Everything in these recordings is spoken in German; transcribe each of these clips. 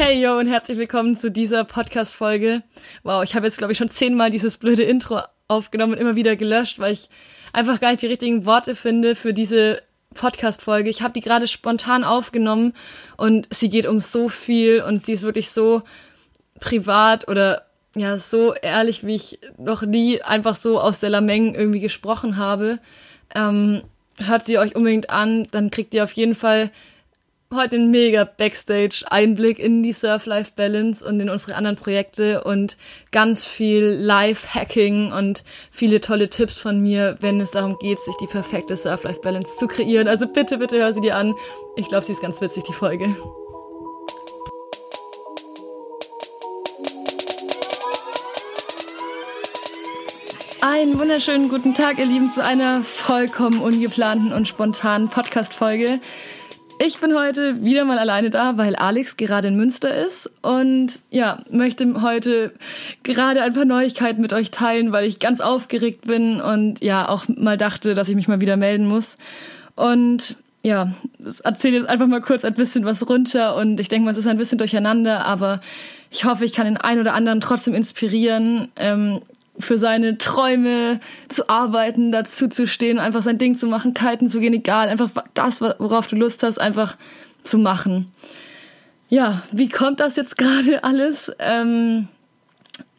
Hey yo und herzlich willkommen zu dieser Podcast-Folge. Wow, ich habe jetzt glaube ich schon zehnmal dieses blöde Intro aufgenommen und immer wieder gelöscht, weil ich einfach gar nicht die richtigen Worte finde für diese Podcast-Folge. Ich habe die gerade spontan aufgenommen und sie geht um so viel und sie ist wirklich so privat oder ja, so ehrlich, wie ich noch nie einfach so aus der Lameng irgendwie gesprochen habe. Ähm, hört sie euch unbedingt an, dann kriegt ihr auf jeden Fall heute einen mega Backstage-Einblick in die Surf-Life-Balance und in unsere anderen Projekte und ganz viel Live-Hacking und viele tolle Tipps von mir, wenn es darum geht, sich die perfekte Surf-Life-Balance zu kreieren. Also bitte, bitte hör sie dir an. Ich glaube, sie ist ganz witzig, die Folge. Einen wunderschönen guten Tag, ihr Lieben, zu einer vollkommen ungeplanten und spontanen Podcast-Folge. Ich bin heute wieder mal alleine da, weil Alex gerade in Münster ist und ja, möchte heute gerade ein paar Neuigkeiten mit euch teilen, weil ich ganz aufgeregt bin und ja, auch mal dachte, dass ich mich mal wieder melden muss. Und ja, erzähle jetzt einfach mal kurz ein bisschen was runter und ich denke mal, es ist ein bisschen durcheinander, aber ich hoffe, ich kann den einen oder anderen trotzdem inspirieren, ähm, für seine Träume zu arbeiten, dazu zu stehen, einfach sein Ding zu machen, kalten zu gehen, egal, einfach das, worauf du Lust hast, einfach zu machen. Ja, wie kommt das jetzt gerade alles? Ähm,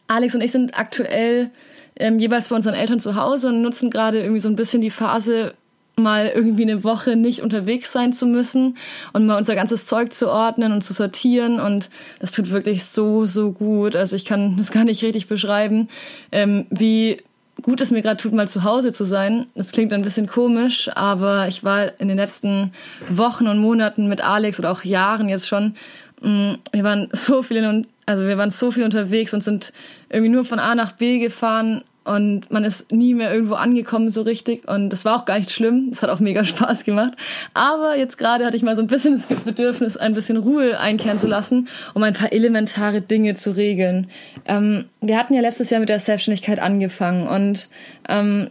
Alex und ich sind aktuell ähm, jeweils bei unseren Eltern zu Hause und nutzen gerade irgendwie so ein bisschen die Phase, mal irgendwie eine Woche nicht unterwegs sein zu müssen und mal unser ganzes Zeug zu ordnen und zu sortieren. Und das tut wirklich so, so gut. Also ich kann das gar nicht richtig beschreiben, ähm, wie gut es mir gerade tut, mal zu Hause zu sein. Das klingt ein bisschen komisch, aber ich war in den letzten Wochen und Monaten mit Alex oder auch Jahren jetzt schon. Mm, wir waren so viel in, also wir waren so viel unterwegs und sind irgendwie nur von A nach B gefahren und man ist nie mehr irgendwo angekommen so richtig und das war auch gar nicht schlimm. Das hat auch mega Spaß gemacht. Aber jetzt gerade hatte ich mal so ein bisschen das Bedürfnis, ein bisschen Ruhe einkehren zu lassen, um ein paar elementare Dinge zu regeln. Ähm, wir hatten ja letztes Jahr mit der Selbstständigkeit angefangen und ähm,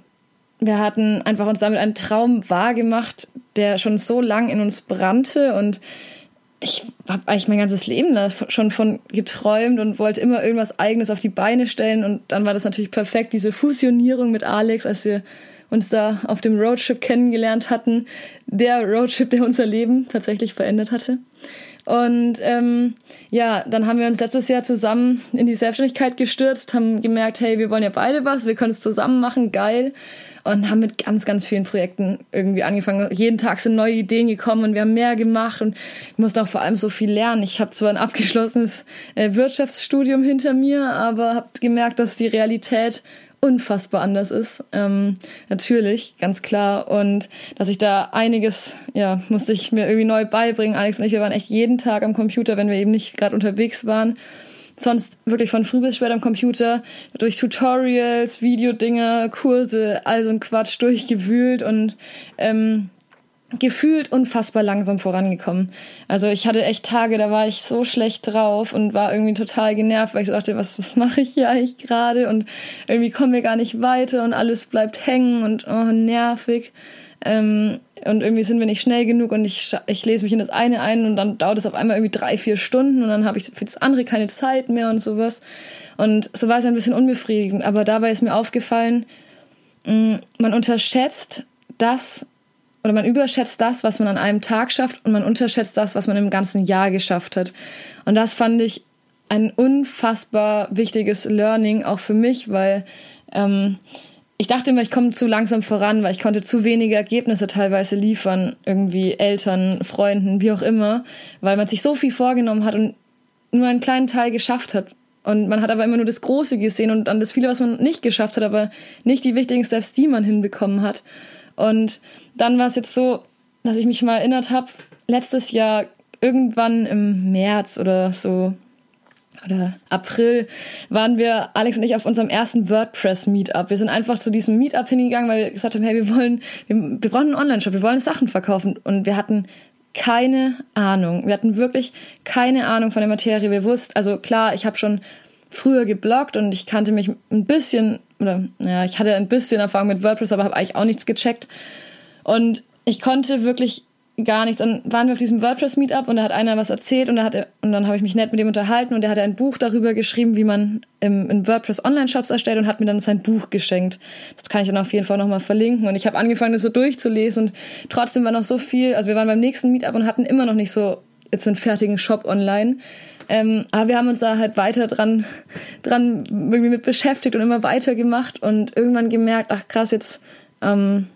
wir hatten einfach uns damit einen Traum wahrgemacht, der schon so lang in uns brannte und ich habe eigentlich mein ganzes Leben da schon von geträumt und wollte immer irgendwas Eigenes auf die Beine stellen. Und dann war das natürlich perfekt, diese Fusionierung mit Alex, als wir uns da auf dem Roadtrip kennengelernt hatten. Der Roadtrip, der unser Leben tatsächlich verändert hatte. Und ähm, ja, dann haben wir uns letztes Jahr zusammen in die Selbstständigkeit gestürzt, haben gemerkt, hey, wir wollen ja beide was, wir können es zusammen machen, geil und haben mit ganz, ganz vielen Projekten irgendwie angefangen. Jeden Tag sind neue Ideen gekommen und wir haben mehr gemacht und ich musste auch vor allem so viel lernen. Ich habe zwar ein abgeschlossenes äh, Wirtschaftsstudium hinter mir, aber habe gemerkt, dass die Realität unfassbar anders ist. Ähm, natürlich, ganz klar. Und dass ich da einiges, ja, musste ich mir irgendwie neu beibringen. Alex und ich, wir waren echt jeden Tag am Computer, wenn wir eben nicht gerade unterwegs waren sonst wirklich von früh bis spät am Computer durch Tutorials, Videodinger, Kurse, all so ein Quatsch durchgewühlt und ähm, gefühlt unfassbar langsam vorangekommen. Also ich hatte echt Tage, da war ich so schlecht drauf und war irgendwie total genervt, weil ich so dachte, was, was mache ich hier eigentlich gerade? Und irgendwie kommen wir gar nicht weiter und alles bleibt hängen und oh, nervig. Ähm, und irgendwie sind wir nicht schnell genug und ich, ich lese mich in das eine ein und dann dauert es auf einmal irgendwie drei, vier Stunden und dann habe ich für das andere keine Zeit mehr und sowas. Und so war es ein bisschen unbefriedigend. Aber dabei ist mir aufgefallen, mm, man unterschätzt das oder man überschätzt das, was man an einem Tag schafft und man unterschätzt das, was man im ganzen Jahr geschafft hat. Und das fand ich ein unfassbar wichtiges Learning auch für mich, weil ähm, ich dachte immer, ich komme zu langsam voran, weil ich konnte zu wenige Ergebnisse teilweise liefern, irgendwie Eltern, Freunden, wie auch immer, weil man sich so viel vorgenommen hat und nur einen kleinen Teil geschafft hat. Und man hat aber immer nur das Große gesehen und dann das viele, was man nicht geschafft hat, aber nicht die wichtigen Steps, die man hinbekommen hat. Und dann war es jetzt so, dass ich mich mal erinnert habe, letztes Jahr irgendwann im März oder so, oder April waren wir, Alex und ich, auf unserem ersten WordPress-Meetup. Wir sind einfach zu diesem Meetup hingegangen, weil wir gesagt haben, hey, wir wollen, wir, wir brauchen einen Online-Shop, wir wollen Sachen verkaufen. Und wir hatten keine Ahnung. Wir hatten wirklich keine Ahnung von der Materie. Wir wussten, also klar, ich habe schon früher gebloggt und ich kannte mich ein bisschen, oder naja, ich hatte ein bisschen Erfahrung mit WordPress, aber habe eigentlich auch nichts gecheckt. Und ich konnte wirklich gar nichts. Dann waren wir auf diesem WordPress-Meetup und da hat einer was erzählt und, da hat er, und dann habe ich mich nett mit ihm unterhalten und er hat ein Buch darüber geschrieben, wie man im, in WordPress Online-Shops erstellt und hat mir dann sein Buch geschenkt. Das kann ich dann auf jeden Fall nochmal verlinken. Und ich habe angefangen, das so durchzulesen und trotzdem war noch so viel. Also wir waren beim nächsten Meetup und hatten immer noch nicht so jetzt einen fertigen Shop online. Ähm, aber wir haben uns da halt weiter dran, dran irgendwie mit beschäftigt und immer weiter gemacht und irgendwann gemerkt, ach krass, jetzt ähm,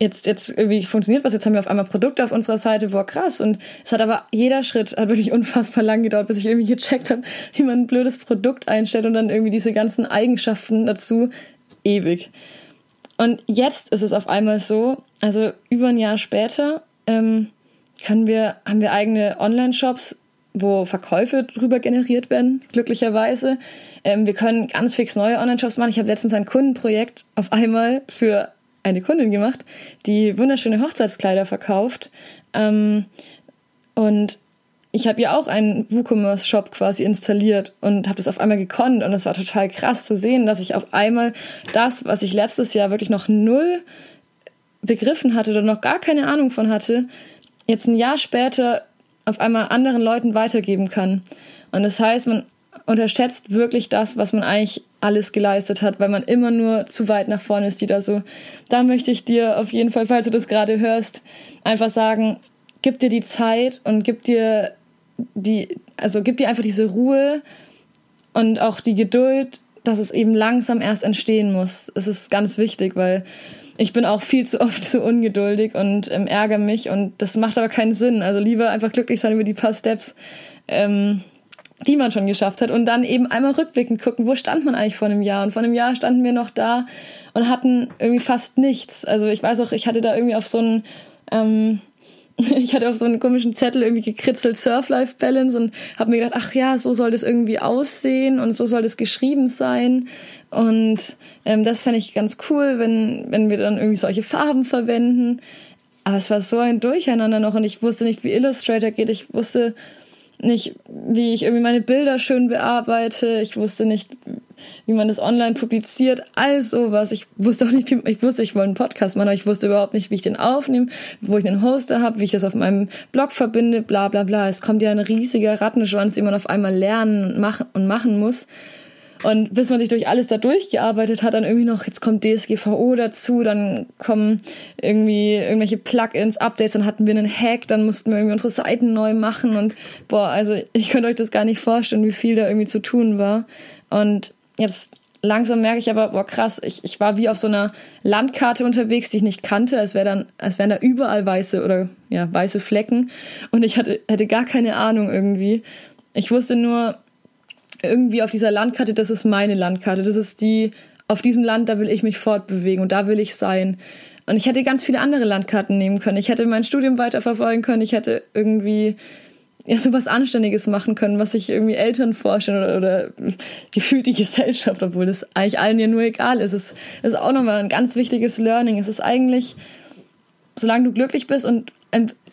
jetzt, jetzt irgendwie funktioniert was, jetzt haben wir auf einmal Produkte auf unserer Seite, boah, krass. Und es hat aber jeder Schritt hat wirklich unfassbar lang gedauert, bis ich irgendwie gecheckt habe, wie man ein blödes Produkt einstellt und dann irgendwie diese ganzen Eigenschaften dazu ewig. Und jetzt ist es auf einmal so, also über ein Jahr später, ähm, können wir, haben wir eigene Online-Shops, wo Verkäufe drüber generiert werden, glücklicherweise. Ähm, wir können ganz fix neue Online-Shops machen. Ich habe letztens ein Kundenprojekt auf einmal für eine Kundin gemacht, die wunderschöne Hochzeitskleider verkauft. Ähm, und ich habe ihr auch einen WooCommerce-Shop quasi installiert und habe das auf einmal gekonnt. Und es war total krass zu sehen, dass ich auf einmal das, was ich letztes Jahr wirklich noch null begriffen hatte oder noch gar keine Ahnung von hatte, jetzt ein Jahr später auf einmal anderen Leuten weitergeben kann. Und das heißt, man unterschätzt wirklich das, was man eigentlich alles geleistet hat, weil man immer nur zu weit nach vorne ist, die da so. Da möchte ich dir auf jeden Fall, falls du das gerade hörst, einfach sagen, gib dir die Zeit und gib dir die, also gib dir einfach diese Ruhe und auch die Geduld, dass es eben langsam erst entstehen muss. Es ist ganz wichtig, weil ich bin auch viel zu oft zu ungeduldig und ähm, ärgere mich und das macht aber keinen Sinn. Also lieber einfach glücklich sein über die paar Steps. Ähm, die man schon geschafft hat und dann eben einmal rückblickend gucken, wo stand man eigentlich vor einem Jahr? Und vor einem Jahr standen wir noch da und hatten irgendwie fast nichts. Also ich weiß auch, ich hatte da irgendwie auf so einen, ähm, ich hatte auf so einen komischen Zettel irgendwie gekritzelt Surf-Life-Balance und habe mir gedacht, ach ja, so soll das irgendwie aussehen und so soll das geschrieben sein. Und ähm, das fände ich ganz cool, wenn, wenn wir dann irgendwie solche Farben verwenden. Aber es war so ein Durcheinander noch und ich wusste nicht, wie Illustrator geht. Ich wusste nicht, wie ich irgendwie meine Bilder schön bearbeite. Ich wusste nicht, wie man das online publiziert. All sowas. Ich wusste auch nicht, wie, ich wusste, ich wollte einen Podcast machen, aber ich wusste überhaupt nicht, wie ich den aufnehme, wo ich einen Hoster habe, wie ich das auf meinem Blog verbinde, bla bla bla. Es kommt ja ein riesiger Rattenschwanz, den man auf einmal lernen und machen, und machen muss. Und bis man sich durch alles da durchgearbeitet hat, dann irgendwie noch, jetzt kommt DSGVO dazu, dann kommen irgendwie irgendwelche Plugins, Updates, dann hatten wir einen Hack, dann mussten wir irgendwie unsere Seiten neu machen und boah, also ich könnte euch das gar nicht vorstellen, wie viel da irgendwie zu tun war. Und jetzt langsam merke ich aber, boah, krass, ich, ich war wie auf so einer Landkarte unterwegs, die ich nicht kannte, als wäre dann, als wären da überall weiße oder ja, weiße Flecken. Und ich hatte, hatte gar keine Ahnung irgendwie. Ich wusste nur, irgendwie auf dieser Landkarte, das ist meine Landkarte, das ist die, auf diesem Land, da will ich mich fortbewegen und da will ich sein. Und ich hätte ganz viele andere Landkarten nehmen können. Ich hätte mein Studium weiterverfolgen können. Ich hätte irgendwie ja so was Anständiges machen können, was sich irgendwie Eltern vorstellen oder, oder gefühlt die Gesellschaft, obwohl das eigentlich allen ja nur egal ist. Es ist auch nochmal ein ganz wichtiges Learning. Es ist eigentlich, solange du glücklich bist und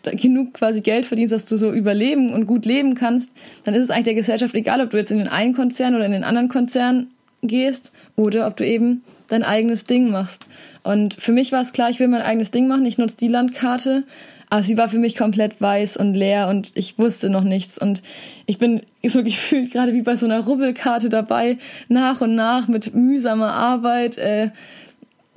genug quasi Geld verdienst, dass du so überleben und gut leben kannst, dann ist es eigentlich der Gesellschaft egal, ob du jetzt in den einen Konzern oder in den anderen Konzern gehst oder ob du eben dein eigenes Ding machst. Und für mich war es klar, ich will mein eigenes Ding machen, ich nutze die Landkarte, aber sie war für mich komplett weiß und leer und ich wusste noch nichts. Und ich bin so gefühlt gerade wie bei so einer Rubbelkarte dabei, nach und nach mit mühsamer Arbeit, äh,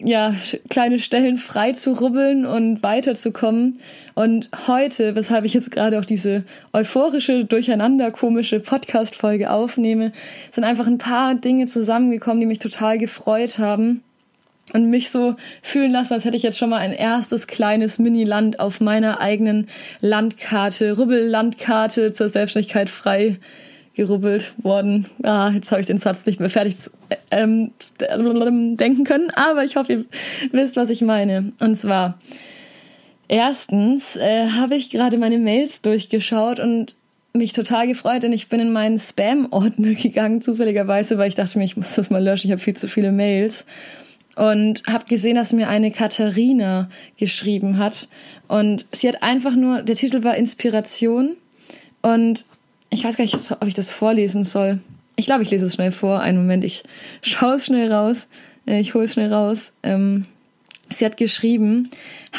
ja, kleine Stellen frei zu rubbeln und weiterzukommen. Und heute, weshalb ich jetzt gerade auch diese euphorische, durcheinander komische Podcast-Folge aufnehme, sind einfach ein paar Dinge zusammengekommen, die mich total gefreut haben und mich so fühlen lassen, als hätte ich jetzt schon mal ein erstes kleines Mini-Land auf meiner eigenen Landkarte, Rubbellandkarte zur Selbstständigkeit frei gerubbelt worden. Ah, jetzt habe ich den Satz nicht mehr fertig ähm, denken können, aber ich hoffe, ihr wisst, was ich meine. Und zwar, erstens äh, habe ich gerade meine Mails durchgeschaut und mich total gefreut, denn ich bin in meinen Spam-Ordner gegangen, zufälligerweise, weil ich dachte mir, ich muss das mal löschen, ich habe viel zu viele Mails. Und habe gesehen, dass mir eine Katharina geschrieben hat. Und sie hat einfach nur, der Titel war Inspiration. Und ich weiß gar nicht, ob ich das vorlesen soll. Ich glaube, ich lese es schnell vor. Einen Moment, ich schaue es schnell raus. Äh, ich hole es schnell raus. Ähm, Sie hat geschrieben,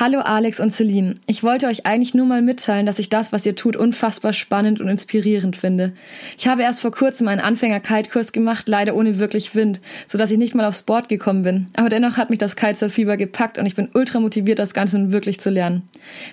Hallo Alex und Celine. Ich wollte euch eigentlich nur mal mitteilen, dass ich das, was ihr tut, unfassbar spannend und inspirierend finde. Ich habe erst vor kurzem einen Anfänger-Kite-Kurs gemacht, leider ohne wirklich Wind, sodass ich nicht mal aufs Board gekommen bin. Aber dennoch hat mich das Kitesurf-Fieber gepackt und ich bin ultra motiviert, das Ganze nun wirklich zu lernen.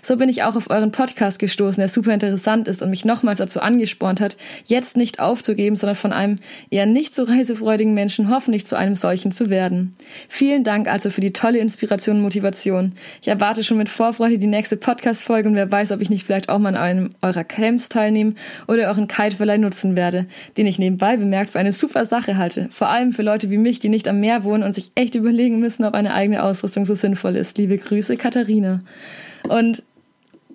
So bin ich auch auf euren Podcast gestoßen, der super interessant ist und mich nochmals dazu angespornt hat, jetzt nicht aufzugeben, sondern von einem eher nicht so reisefreudigen Menschen hoffentlich zu einem solchen zu werden. Vielen Dank also für die tolle Inspiration und Motivation. Ich erwarte schon mit Vorfreude die nächste Podcast-Folge und wer weiß, ob ich nicht vielleicht auch mal an einem eurer Camps teilnehmen oder euren Kiteverleih nutzen werde, den ich nebenbei bemerkt für eine super Sache halte. Vor allem für Leute wie mich, die nicht am Meer wohnen und sich echt überlegen müssen, ob eine eigene Ausrüstung so sinnvoll ist. Liebe Grüße, Katharina. Und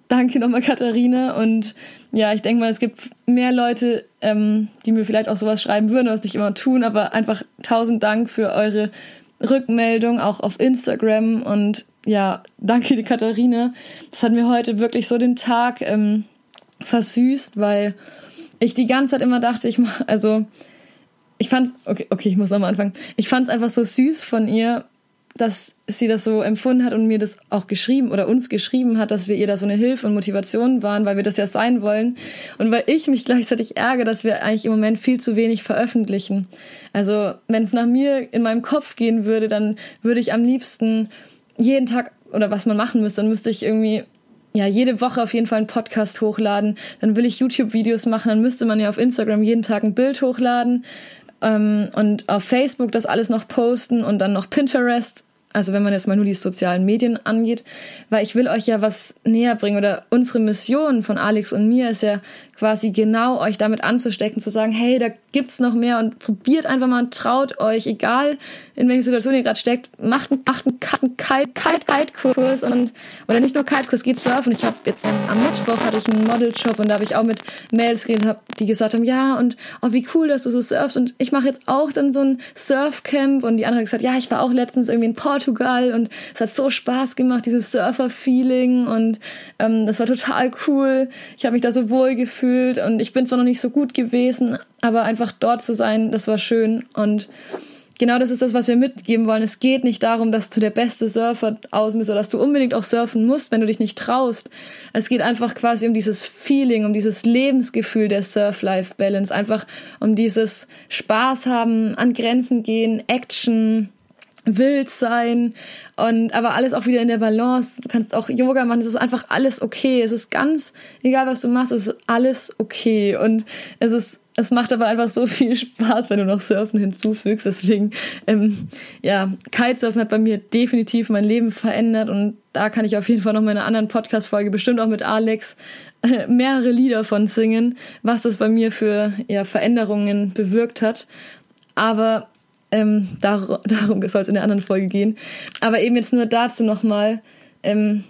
danke nochmal, Katharina. Und ja, ich denke mal, es gibt mehr Leute, ähm, die mir vielleicht auch sowas schreiben würden, was nicht immer tun, aber einfach tausend Dank für eure Rückmeldung, auch auf Instagram und ja, danke die Katharina. Das hat mir heute wirklich so den Tag ähm, versüßt, weil ich die ganze Zeit immer dachte, ich mach, also ich fand's, okay, okay, ich muss am Anfang. Ich fand's einfach so süß von ihr, dass sie das so empfunden hat und mir das auch geschrieben oder uns geschrieben hat, dass wir ihr da so eine Hilfe und Motivation waren, weil wir das ja sein wollen und weil ich mich gleichzeitig ärgere, dass wir eigentlich im Moment viel zu wenig veröffentlichen. Also wenn es nach mir in meinem Kopf gehen würde, dann würde ich am liebsten jeden Tag oder was man machen müsste, dann müsste ich irgendwie ja, jede Woche auf jeden Fall einen Podcast hochladen. Dann will ich YouTube-Videos machen, dann müsste man ja auf Instagram jeden Tag ein Bild hochladen ähm, und auf Facebook das alles noch posten und dann noch Pinterest also wenn man jetzt mal nur die sozialen Medien angeht, weil ich will euch ja was näher bringen oder unsere Mission von Alex und mir ist ja quasi genau euch damit anzustecken, zu sagen, hey, da gibt's noch mehr und probiert einfach mal und traut euch, egal in welcher Situation ihr gerade steckt, macht einen, macht einen, einen Kite-Kite-Kurs und oder nicht nur Kite-Kurs, geht surfen. Ich habe jetzt am Mittwoch hatte ich einen Model-Job und da habe ich auch mit Mails geredet, die gesagt haben, ja und oh wie cool, dass du so surfst und ich mache jetzt auch dann so ein Surfcamp und die andere hat gesagt, ja, ich war auch letztens irgendwie in Portugal und es hat so Spaß gemacht, dieses Surfer-Feeling und ähm, das war total cool. Ich habe mich da so wohl gefühlt gefühlt und ich bin zwar noch nicht so gut gewesen, aber einfach dort zu sein, das war schön und genau das ist das, was wir mitgeben wollen. Es geht nicht darum, dass du der beste Surfer außen bist oder dass du unbedingt auch surfen musst, wenn du dich nicht traust. Es geht einfach quasi um dieses Feeling, um dieses Lebensgefühl der Surf-Life-Balance, einfach um dieses Spaß haben, an Grenzen gehen, Action, wild sein und aber alles auch wieder in der Balance. Du kannst auch Yoga machen, es ist einfach alles okay. Es ist ganz egal, was du machst, es ist alles okay und es ist es macht aber einfach so viel Spaß, wenn du noch Surfen hinzufügst. Deswegen, ähm, ja, Kitesurfen hat bei mir definitiv mein Leben verändert und da kann ich auf jeden Fall noch meine anderen Podcast-Folge bestimmt auch mit Alex äh, mehrere Lieder von singen, was das bei mir für ja, Veränderungen bewirkt hat. Aber ähm, dar darum soll es in der anderen Folge gehen. Aber eben jetzt nur dazu nochmal. Ähm,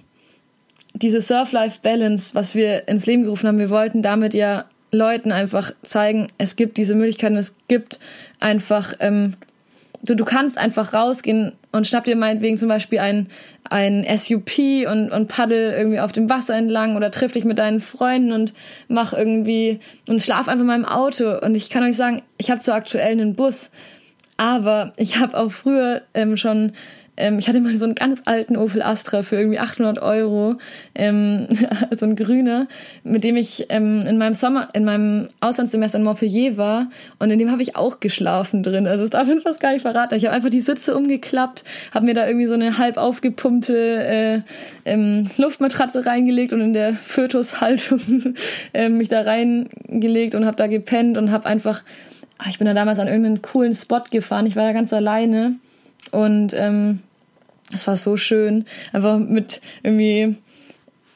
diese Surf-Life-Balance, was wir ins Leben gerufen haben, wir wollten damit ja Leuten einfach zeigen, es gibt diese Möglichkeiten, es gibt einfach, ähm, du, du kannst einfach rausgehen und schnapp dir meinetwegen zum Beispiel ein, ein SUP und, und paddel irgendwie auf dem Wasser entlang oder triff dich mit deinen Freunden und mach irgendwie und schlaf einfach mal im Auto. Und ich kann euch sagen, ich habe zwar aktuell einen Bus, aber ich habe auch früher ähm, schon ähm, ich hatte mal so einen ganz alten Opel Astra für irgendwie 800 Euro, ähm, so ein grüner, mit dem ich ähm, in meinem Sommer, in meinem Auslandssemester in Montpellier war und in dem habe ich auch geschlafen drin. Also das darf ich fast gar nicht verraten. Ich habe einfach die Sitze umgeklappt, habe mir da irgendwie so eine halb aufgepumpte äh, ähm, Luftmatratze reingelegt und in der Fötushaltung äh, mich da reingelegt und habe da gepennt und habe einfach ich bin da damals an irgendeinen coolen Spot gefahren. Ich war da ganz alleine und ähm, es war so schön. Einfach mit irgendwie,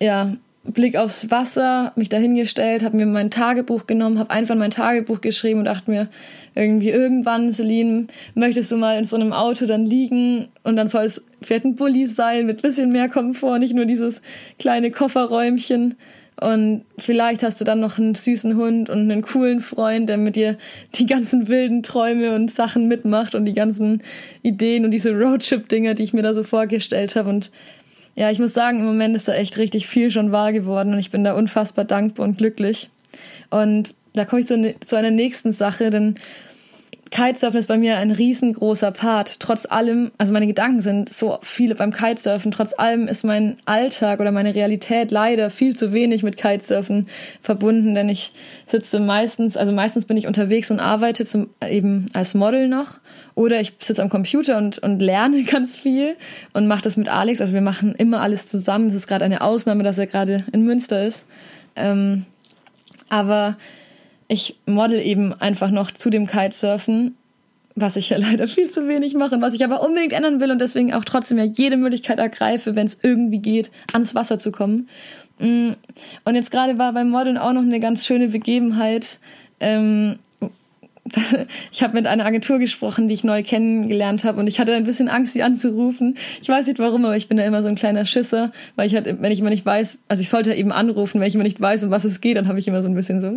ja, Blick aufs Wasser, mich dahingestellt, habe mir mein Tagebuch genommen, habe einfach mein Tagebuch geschrieben und dachte mir irgendwie irgendwann, Celine, möchtest du mal in so einem Auto dann liegen und dann soll es vielleicht ein Bulli sein mit bisschen mehr Komfort, nicht nur dieses kleine Kofferräumchen. Und vielleicht hast du dann noch einen süßen Hund und einen coolen Freund, der mit dir die ganzen wilden Träume und Sachen mitmacht und die ganzen Ideen und diese Roadtrip-Dinger, die ich mir da so vorgestellt habe. Und ja, ich muss sagen, im Moment ist da echt richtig viel schon wahr geworden und ich bin da unfassbar dankbar und glücklich. Und da komme ich zu, ne, zu einer nächsten Sache, denn Kitesurfen ist bei mir ein riesengroßer Part. Trotz allem, also meine Gedanken sind so viele beim Kitesurfen. Trotz allem ist mein Alltag oder meine Realität leider viel zu wenig mit Kitesurfen verbunden, denn ich sitze meistens, also meistens bin ich unterwegs und arbeite zum, eben als Model noch oder ich sitze am Computer und, und lerne ganz viel und mache das mit Alex. Also wir machen immer alles zusammen. Es ist gerade eine Ausnahme, dass er gerade in Münster ist. Ähm, aber ich model eben einfach noch zu dem Kitesurfen, was ich ja leider viel zu wenig mache was ich aber unbedingt ändern will und deswegen auch trotzdem ja jede Möglichkeit ergreife, wenn es irgendwie geht, ans Wasser zu kommen. Mm, und jetzt gerade war beim Modeln auch noch eine ganz schöne Begebenheit. Ähm, ich habe mit einer Agentur gesprochen, die ich neu kennengelernt habe und ich hatte ein bisschen Angst, sie anzurufen. Ich weiß nicht warum, aber ich bin da immer so ein kleiner Schisser, weil ich halt, wenn ich immer nicht weiß, also ich sollte eben anrufen, wenn ich immer nicht weiß, um was es geht, dann habe ich immer so ein bisschen so,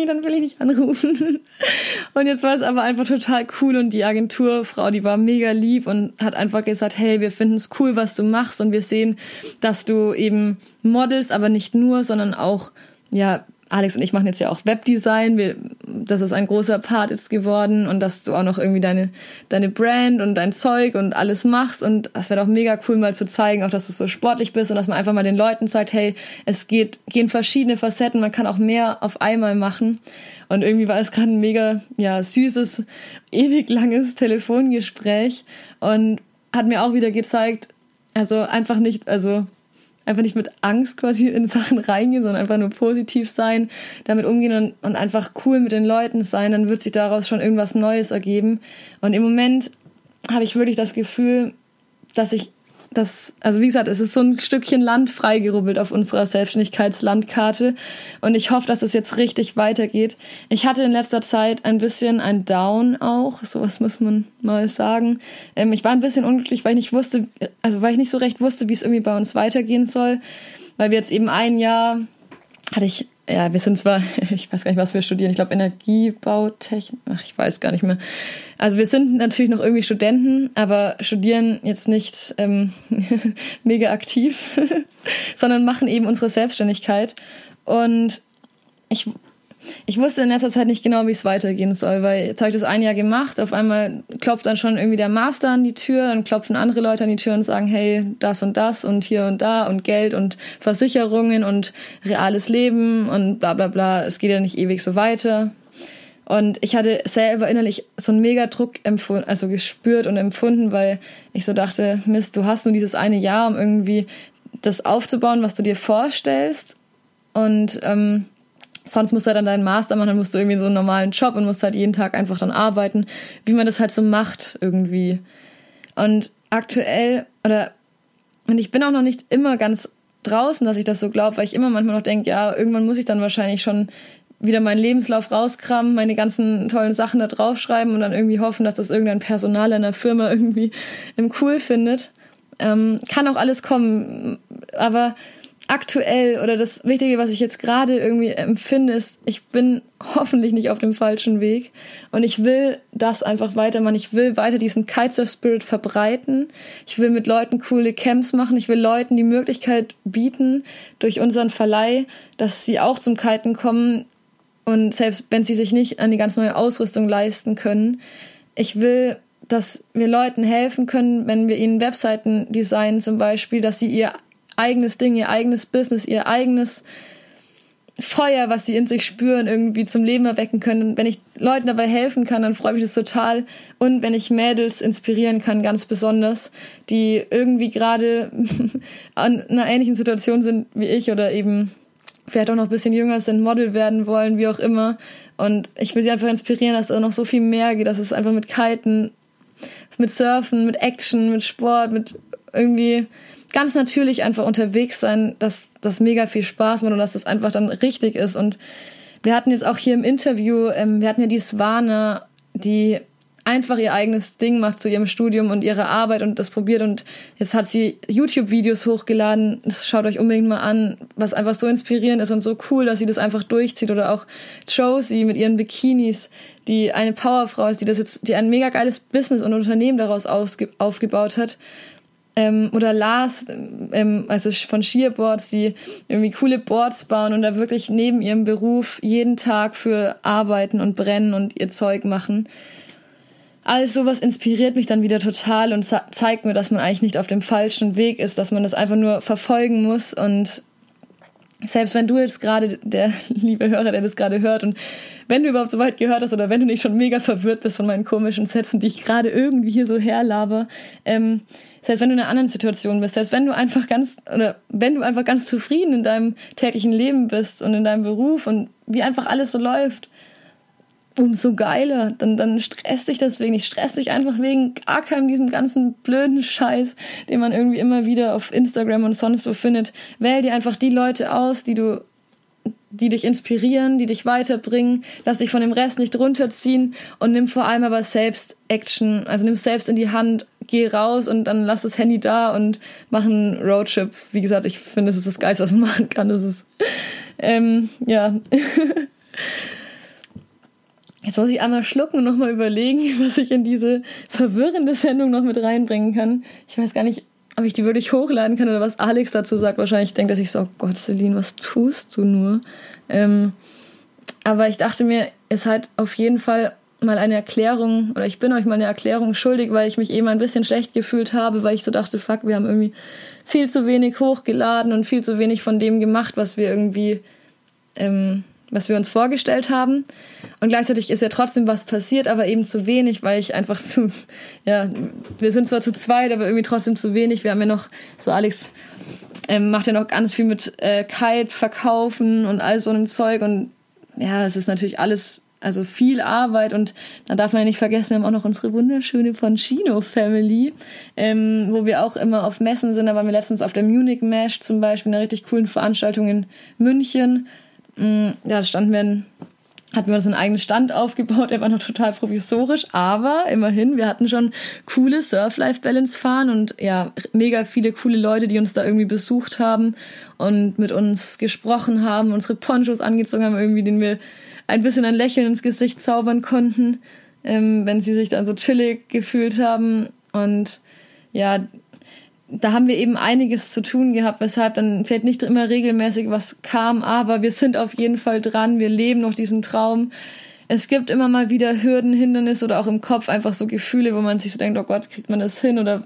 hm, dann will ich nicht anrufen. Und jetzt war es aber einfach total cool und die Agenturfrau, die war mega lieb und hat einfach gesagt, hey, wir finden es cool, was du machst und wir sehen, dass du eben modelst, aber nicht nur, sondern auch ja, Alex und ich machen jetzt ja auch Webdesign. Wir, das ist ein großer Part jetzt geworden und dass du auch noch irgendwie deine, deine Brand und dein Zeug und alles machst. Und das wäre doch mega cool, mal zu zeigen, auch dass du so sportlich bist und dass man einfach mal den Leuten zeigt, hey, es geht, gehen verschiedene Facetten, man kann auch mehr auf einmal machen. Und irgendwie war es gerade ein mega, ja, süßes, ewig langes Telefongespräch und hat mir auch wieder gezeigt, also einfach nicht, also einfach nicht mit Angst quasi in Sachen reingehen, sondern einfach nur positiv sein, damit umgehen und, und einfach cool mit den Leuten sein, dann wird sich daraus schon irgendwas Neues ergeben. Und im Moment habe ich wirklich das Gefühl, dass ich das, also wie gesagt, es ist so ein Stückchen Land freigerubbelt auf unserer Selbstständigkeitslandkarte und ich hoffe, dass es jetzt richtig weitergeht. Ich hatte in letzter Zeit ein bisschen ein Down auch, sowas muss man mal sagen. Ähm, ich war ein bisschen unglücklich, weil ich nicht wusste, also weil ich nicht so recht wusste, wie es irgendwie bei uns weitergehen soll, weil wir jetzt eben ein Jahr hatte ich ja, wir sind zwar, ich weiß gar nicht, was wir studieren, ich glaube Energiebautechnik, ach, ich weiß gar nicht mehr. Also wir sind natürlich noch irgendwie Studenten, aber studieren jetzt nicht ähm, mega aktiv, sondern machen eben unsere Selbstständigkeit. Und ich ich wusste in letzter Zeit nicht genau, wie es weitergehen soll, weil jetzt habe ich das ein Jahr gemacht. Auf einmal klopft dann schon irgendwie der Master an die Tür, dann klopfen andere Leute an die Tür und sagen, hey, das und das und hier und da und Geld und Versicherungen und reales Leben und bla bla bla. Es geht ja nicht ewig so weiter. Und ich hatte selber innerlich so einen mega Druck empfunden, also gespürt und empfunden, weil ich so dachte, Mist, du hast nur dieses eine Jahr, um irgendwie das aufzubauen, was du dir vorstellst. Und ähm, Sonst musst du halt dann deinen Master machen, dann musst du irgendwie so einen normalen Job und musst halt jeden Tag einfach dann arbeiten, wie man das halt so macht irgendwie. Und aktuell, oder, und ich bin auch noch nicht immer ganz draußen, dass ich das so glaube, weil ich immer manchmal noch denke, ja, irgendwann muss ich dann wahrscheinlich schon wieder meinen Lebenslauf rauskramen, meine ganzen tollen Sachen da draufschreiben und dann irgendwie hoffen, dass das irgendein Personal in der Firma irgendwie im cool findet. Ähm, kann auch alles kommen, aber aktuell oder das Wichtige, was ich jetzt gerade irgendwie empfinde, ist, ich bin hoffentlich nicht auf dem falschen Weg und ich will das einfach weitermachen. Ich will weiter diesen Kitesurf-Spirit verbreiten. Ich will mit Leuten coole Camps machen. Ich will Leuten die Möglichkeit bieten, durch unseren Verleih, dass sie auch zum Kiten kommen und selbst wenn sie sich nicht an die ganz neue Ausrüstung leisten können. Ich will dass wir Leuten helfen können, wenn wir ihnen Webseiten designen zum Beispiel, dass sie ihr eigenes Ding, ihr eigenes Business, ihr eigenes Feuer, was sie in sich spüren, irgendwie zum Leben erwecken können. Wenn ich Leuten dabei helfen kann, dann freue ich mich das total. Und wenn ich Mädels inspirieren kann, ganz besonders, die irgendwie gerade an einer ähnlichen Situation sind wie ich oder eben vielleicht auch noch ein bisschen jünger sind, Model werden wollen, wie auch immer. Und ich will sie einfach inspirieren, dass da noch so viel mehr geht, dass es einfach mit Kiten, mit Surfen, mit Action, mit Sport, mit irgendwie ganz natürlich einfach unterwegs sein, dass das mega viel Spaß macht und dass das einfach dann richtig ist. Und wir hatten jetzt auch hier im Interview, ähm, wir hatten ja die Swane, die einfach ihr eigenes Ding macht zu ihrem Studium und ihrer Arbeit und das probiert und jetzt hat sie YouTube-Videos hochgeladen. Das schaut euch unbedingt mal an, was einfach so inspirierend ist und so cool, dass sie das einfach durchzieht oder auch Josie mit ihren Bikinis, die eine Powerfrau ist, die das jetzt, die ein mega geiles Business und Unternehmen daraus aufgebaut hat ähm, oder Lars, ähm, also von Shearboards, die irgendwie coole Boards bauen und da wirklich neben ihrem Beruf jeden Tag für arbeiten und brennen und ihr Zeug machen. alles sowas inspiriert mich dann wieder total und zeigt mir, dass man eigentlich nicht auf dem falschen Weg ist, dass man das einfach nur verfolgen muss und selbst wenn du jetzt gerade, der liebe Hörer, der das gerade hört und wenn du überhaupt so weit gehört hast oder wenn du nicht schon mega verwirrt bist von meinen komischen Sätzen, die ich gerade irgendwie hier so herlabe, ähm, selbst wenn du in einer anderen Situation bist, selbst wenn du einfach ganz oder wenn du einfach ganz zufrieden in deinem täglichen Leben bist und in deinem Beruf und wie einfach alles so läuft, umso geiler. Dann, dann stresst dich deswegen nicht. Stresst dich einfach wegen gar keinem diesem ganzen blöden Scheiß, den man irgendwie immer wieder auf Instagram und sonst wo findet. Wähl dir einfach die Leute aus, die du die dich inspirieren, die dich weiterbringen. Lass dich von dem Rest nicht runterziehen und nimm vor allem aber selbst Action. Also nimm selbst in die Hand, geh raus und dann lass das Handy da und mach einen Roadtrip. Wie gesagt, ich finde, das ist das Geist, was man machen kann. Das ist, ähm, ja. Jetzt muss ich einmal schlucken und nochmal überlegen, was ich in diese verwirrende Sendung noch mit reinbringen kann. Ich weiß gar nicht, ob ich die wirklich hochladen kann oder was Alex dazu sagt. Wahrscheinlich denkt er sich so, oh Gott, Celine, was tust du nur? Ähm, aber ich dachte mir, ist halt auf jeden Fall mal eine Erklärung, oder ich bin euch mal eine Erklärung schuldig, weil ich mich eben ein bisschen schlecht gefühlt habe, weil ich so dachte, fuck, wir haben irgendwie viel zu wenig hochgeladen und viel zu wenig von dem gemacht, was wir irgendwie ähm, was wir uns vorgestellt haben. Und gleichzeitig ist ja trotzdem was passiert, aber eben zu wenig, weil ich einfach zu, ja, wir sind zwar zu zweit, aber irgendwie trotzdem zu wenig. Wir haben ja noch, so Alex ähm, macht ja noch ganz viel mit äh, Kite verkaufen und all so einem Zeug und ja, es ist natürlich alles, also viel Arbeit und da darf man ja nicht vergessen, wir haben auch noch unsere wunderschöne Fonchino Family, ähm, wo wir auch immer auf Messen sind. Da waren wir letztens auf der Munich Mesh zum Beispiel, einer richtig coolen Veranstaltung in München Mm, ja, standen wir in, hatten wir uns einen eigenen Stand aufgebaut, der war noch total provisorisch, aber immerhin, wir hatten schon coole Surf-Life-Balance fahren und ja, mega viele coole Leute, die uns da irgendwie besucht haben und mit uns gesprochen haben, unsere Ponchos angezogen haben, irgendwie, den wir ein bisschen ein Lächeln ins Gesicht zaubern konnten, ähm, wenn sie sich dann so chillig gefühlt haben. Und ja, da haben wir eben einiges zu tun gehabt, weshalb dann vielleicht nicht immer regelmäßig was kam, aber wir sind auf jeden Fall dran, wir leben noch diesen Traum. Es gibt immer mal wieder Hürden, Hindernisse oder auch im Kopf einfach so Gefühle, wo man sich so denkt, oh Gott, kriegt man das hin oder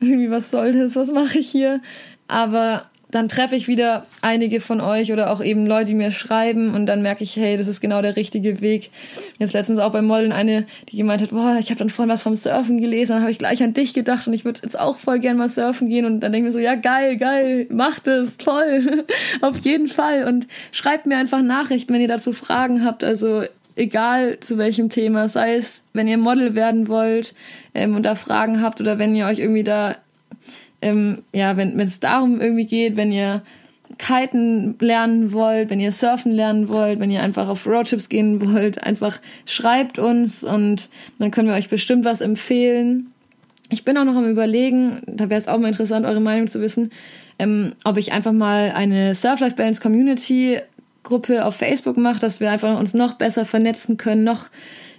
irgendwie was soll das, was mache ich hier? Aber dann treffe ich wieder einige von euch oder auch eben Leute, die mir schreiben und dann merke ich, hey, das ist genau der richtige Weg. Jetzt letztens auch beim Modeln eine, die gemeint hat, boah, ich habe dann vorhin was vom Surfen gelesen, dann habe ich gleich an dich gedacht und ich würde jetzt auch voll gern mal surfen gehen und dann denke ich mir so, ja geil, geil, macht es, toll, auf jeden Fall und schreibt mir einfach Nachrichten, wenn ihr dazu Fragen habt, also egal zu welchem Thema, sei es, wenn ihr Model werden wollt ähm, und da Fragen habt oder wenn ihr euch irgendwie da ähm, ja, wenn es darum irgendwie geht, wenn ihr Kiten lernen wollt, wenn ihr surfen lernen wollt, wenn ihr einfach auf Roadtrips gehen wollt, einfach schreibt uns und dann können wir euch bestimmt was empfehlen. Ich bin auch noch am überlegen, da wäre es auch mal interessant, eure Meinung zu wissen, ähm, ob ich einfach mal eine Surf-Life Balance Community Gruppe auf Facebook mache, dass wir einfach uns noch besser vernetzen können, noch,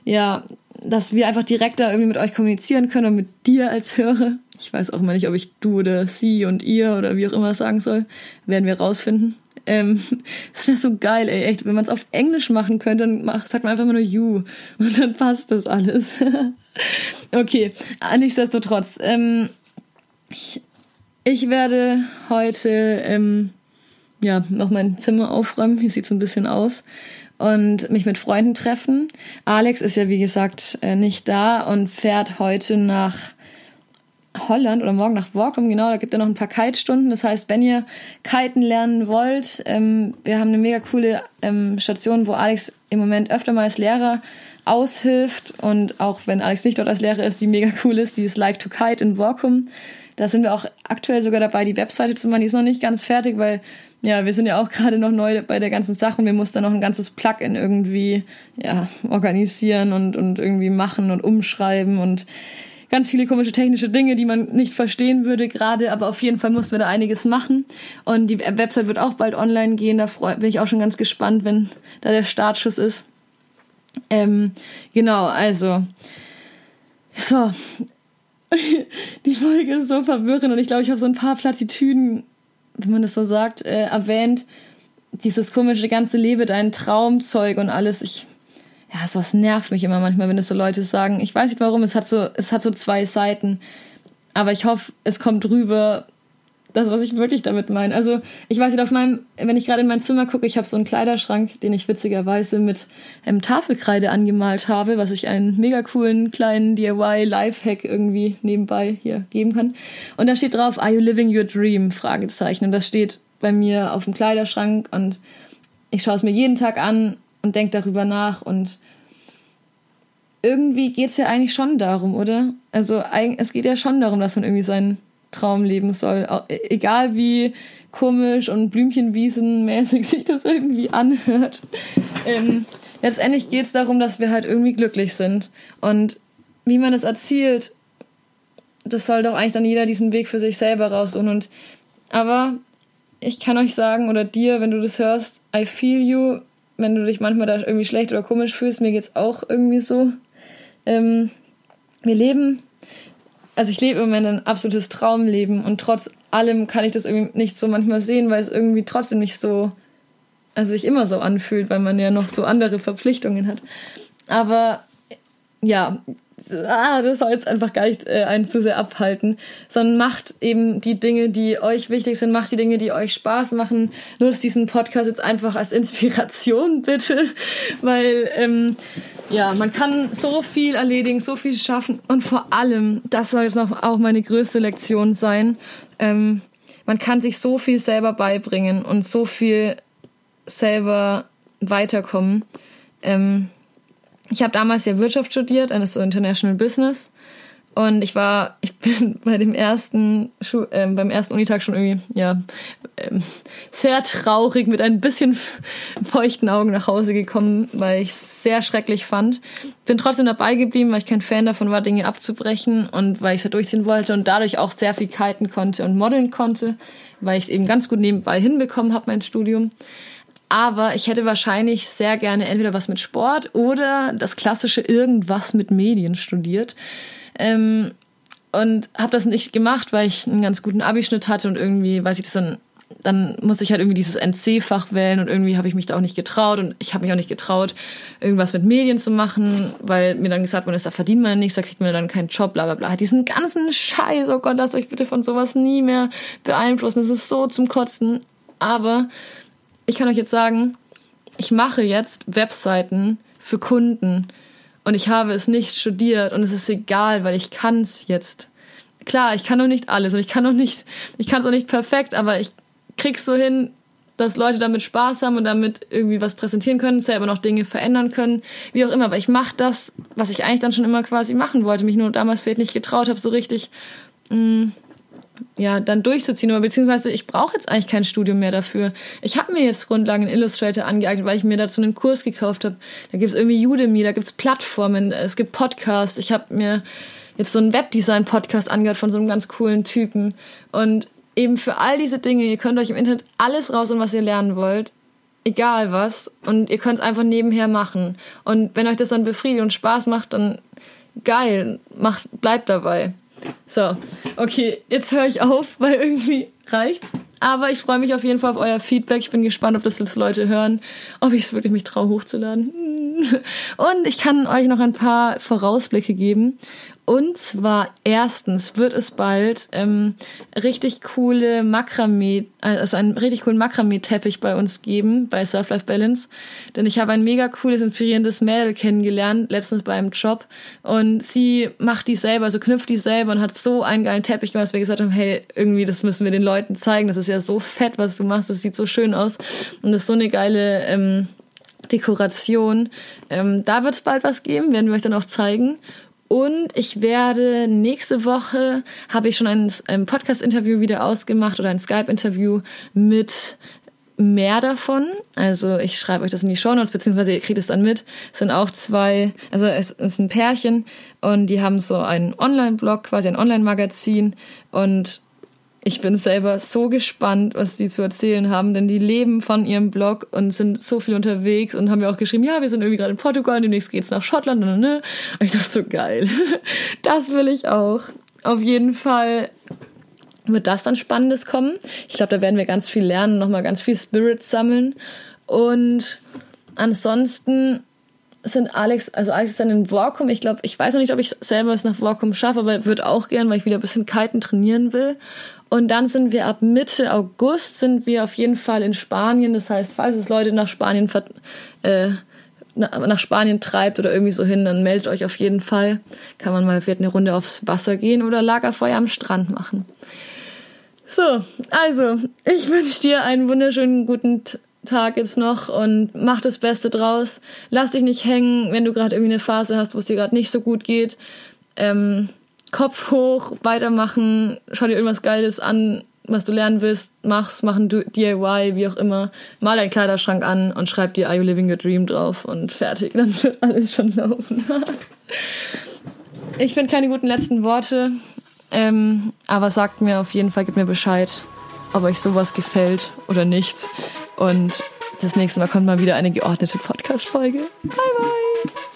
ja, dass wir einfach direkter irgendwie mit euch kommunizieren können und mit dir als Hörer. Ich weiß auch immer nicht, ob ich du oder sie und ihr oder wie auch immer sagen soll. Werden wir rausfinden. Ähm, das wäre so geil, ey, echt. Wenn man es auf Englisch machen könnte, dann macht, sagt man einfach immer nur you. Und dann passt das alles. okay, nichtsdestotrotz. Ähm, ich, ich werde heute ähm, ja, noch mein Zimmer aufräumen. Hier sieht es ein bisschen aus. Und mich mit Freunden treffen. Alex ist ja, wie gesagt, äh, nicht da und fährt heute nach Holland oder morgen nach Workum, genau, da gibt er noch ein paar Kite-Stunden. Das heißt, wenn ihr Kiten lernen wollt, ähm, wir haben eine mega coole ähm, Station, wo Alex im Moment öfter mal als Lehrer aushilft und auch wenn Alex nicht dort als Lehrer ist, die mega cool ist, die ist Like to Kite in Workum. Da sind wir auch aktuell sogar dabei, die Webseite zu machen. Die ist noch nicht ganz fertig, weil ja, wir sind ja auch gerade noch neu bei der ganzen Sache und wir mussten dann noch ein ganzes Plugin irgendwie ja, organisieren und, und irgendwie machen und umschreiben und ganz viele komische technische Dinge, die man nicht verstehen würde gerade, aber auf jeden Fall mussten wir da einiges machen. Und die Website wird auch bald online gehen, da freu, bin ich auch schon ganz gespannt, wenn da der Startschuss ist. Ähm, genau, also. So. die Folge ist so verwirrend und ich glaube, ich habe so ein paar Plattitüden, wenn man das so sagt, äh, erwähnt. Dieses komische ganze Lebe dein Traumzeug und alles. Ich ja, sowas nervt mich immer manchmal, wenn es so Leute sagen. Ich weiß nicht warum, es hat so, es hat so zwei Seiten. Aber ich hoffe, es kommt rüber, das, was ich wirklich damit meine. Also, ich weiß nicht, auf meinem, wenn ich gerade in mein Zimmer gucke, ich habe so einen Kleiderschrank, den ich witzigerweise mit ähm, Tafelkreide angemalt habe, was ich einen mega coolen kleinen DIY-Lifehack irgendwie nebenbei hier geben kann. Und da steht drauf, Are you living your dream? Fragezeichen. Und das steht bei mir auf dem Kleiderschrank und ich schaue es mir jeden Tag an und denke darüber nach und irgendwie geht es ja eigentlich schon darum, oder? Also es geht ja schon darum, dass man irgendwie seinen Traum leben soll. E, egal wie komisch und Blümchenwiesenmäßig sich das irgendwie anhört. Ähm, letztendlich geht es darum, dass wir halt irgendwie glücklich sind. Und wie man das erzielt, das soll doch eigentlich dann jeder diesen Weg für sich selber raussuchen. Und aber ich kann euch sagen, oder dir, wenn du das hörst, I feel you, wenn du dich manchmal da irgendwie schlecht oder komisch fühlst, mir geht's auch irgendwie so. Ähm, wir leben also ich lebe im Moment ein absolutes Traumleben und trotz allem kann ich das irgendwie nicht so manchmal sehen, weil es irgendwie trotzdem nicht so, also sich immer so anfühlt, weil man ja noch so andere Verpflichtungen hat. Aber ja, ah, das soll jetzt einfach gar nicht äh, einen zu sehr abhalten, sondern macht eben die Dinge, die euch wichtig sind, macht die Dinge, die euch Spaß machen. Nutzt diesen Podcast jetzt einfach als Inspiration, bitte, weil ähm, ja, man kann so viel erledigen, so viel schaffen und vor allem, das soll jetzt noch auch meine größte Lektion sein, ähm, man kann sich so viel selber beibringen und so viel selber weiterkommen. Ähm, ich habe damals ja Wirtschaft studiert, also International Business und ich war, ich bin bei dem ersten, Schu äh, beim ersten Unitag schon irgendwie, ja, äh, sehr traurig mit ein bisschen feuchten Augen nach Hause gekommen, weil ich es sehr schrecklich fand. Bin trotzdem dabei geblieben, weil ich kein Fan davon war, Dinge abzubrechen und weil ich es ja durchziehen wollte und dadurch auch sehr viel kiten konnte und modeln konnte, weil ich es eben ganz gut nebenbei hinbekommen habe, mein Studium. Aber ich hätte wahrscheinlich sehr gerne entweder was mit Sport oder das klassische irgendwas mit Medien studiert. Ähm, und habe das nicht gemacht, weil ich einen ganz guten Abischnitt hatte und irgendwie, weiß ich das dann, dann musste ich halt irgendwie dieses NC-Fach wählen und irgendwie habe ich mich da auch nicht getraut und ich habe mich auch nicht getraut, irgendwas mit Medien zu machen, weil mir dann gesagt wurde, da verdient man nichts, da kriegt man dann keinen Job, bla bla bla. Diesen ganzen Scheiß, oh Gott, lasst euch bitte von sowas nie mehr beeinflussen. Das ist so zum Kotzen. Aber ich kann euch jetzt sagen, ich mache jetzt Webseiten für Kunden und ich habe es nicht studiert und es ist egal, weil ich kann es jetzt. Klar, ich kann noch nicht alles und ich kann noch nicht, ich kann es auch nicht perfekt, aber ich krieg's so hin, dass Leute damit Spaß haben und damit irgendwie was präsentieren können, selber noch Dinge verändern können, wie auch immer. Aber ich mache das, was ich eigentlich dann schon immer quasi machen wollte, mich nur damals vielleicht nicht getraut habe, so richtig mh, mm, ja, dann durchzuziehen. Oder beziehungsweise ich brauche jetzt eigentlich kein Studium mehr dafür. Ich habe mir jetzt Grundlagen in Illustrator angeeignet, weil ich mir dazu einen Kurs gekauft habe. Da gibt es irgendwie Udemy, da gibt es Plattformen, es gibt Podcasts. Ich habe mir jetzt so einen Webdesign-Podcast angehört von so einem ganz coolen Typen. Und eben für all diese Dinge, ihr könnt euch im Internet alles raus und was ihr lernen wollt. Egal was. Und ihr könnt es einfach nebenher machen. Und wenn euch das dann befriedigt und Spaß macht, dann geil, macht, bleibt dabei. So, okay, jetzt höre ich auf, weil irgendwie reicht's. Aber ich freue mich auf jeden Fall auf euer Feedback. Ich bin gespannt, ob das jetzt Leute hören, ob ich es wirklich mich traue hochzuladen. Und ich kann euch noch ein paar Vorausblicke geben. Und zwar erstens wird es bald ähm, richtig coole Makramee, also einen richtig coolen Makramee-Teppich bei uns geben, bei Surf Life Balance. Denn ich habe ein mega cooles, inspirierendes Mädel kennengelernt, letztens bei einem Job. Und sie macht die selber, also knüpft die selber und hat so einen geilen Teppich gemacht, dass wir gesagt haben, hey, irgendwie, das müssen wir den Leuten zeigen. Das ist ja so fett, was du machst. Das sieht so schön aus. Und das ist so eine geile ähm, Dekoration. Ähm, da wird es bald was geben, werden wir euch dann auch zeigen. Und ich werde nächste Woche, habe ich schon ein, ein Podcast-Interview wieder ausgemacht oder ein Skype-Interview mit mehr davon. Also ich schreibe euch das in die Show Notes, beziehungsweise ihr kriegt es dann mit. Es sind auch zwei, also es ist ein Pärchen und die haben so einen Online-Blog, quasi ein Online-Magazin und ich bin selber so gespannt, was die zu erzählen haben, denn die leben von ihrem Blog und sind so viel unterwegs und haben mir auch geschrieben, ja, wir sind irgendwie gerade in Portugal, demnächst geht's nach Schottland. Und, ne? und ich dachte so, geil, das will ich auch. Auf jeden Fall wird das dann Spannendes kommen. Ich glaube, da werden wir ganz viel lernen, nochmal ganz viel Spirit sammeln. Und ansonsten sind Alex, also Alex ist dann in Vorkum. Ich glaube, ich weiß noch nicht, ob ich selber es nach Vorkum schaffe, aber würde auch gern, weil ich wieder ein bisschen Kiten trainieren will. Und dann sind wir ab Mitte August sind wir auf jeden Fall in Spanien. Das heißt, falls es Leute nach Spanien äh, nach Spanien treibt oder irgendwie so hin, dann meldet euch auf jeden Fall. Kann man mal vielleicht eine Runde aufs Wasser gehen oder Lagerfeuer am Strand machen. So, also, ich wünsche dir einen wunderschönen guten Tag jetzt noch und mach das Beste draus. Lass dich nicht hängen, wenn du gerade irgendwie eine Phase hast, wo es dir gerade nicht so gut geht. Ähm, Kopf hoch, weitermachen, schau dir irgendwas Geiles an, was du lernen willst, mach's, mach ein DIY, wie auch immer. Mal deinen Kleiderschrank an und schreib dir Are You Living Your Dream drauf und fertig, dann wird alles schon laufen. ich finde keine guten letzten Worte, ähm, aber sagt mir auf jeden Fall, gib mir Bescheid, ob euch sowas gefällt oder nicht. Und das nächste Mal kommt mal wieder eine geordnete Podcast-Folge. Bye, bye!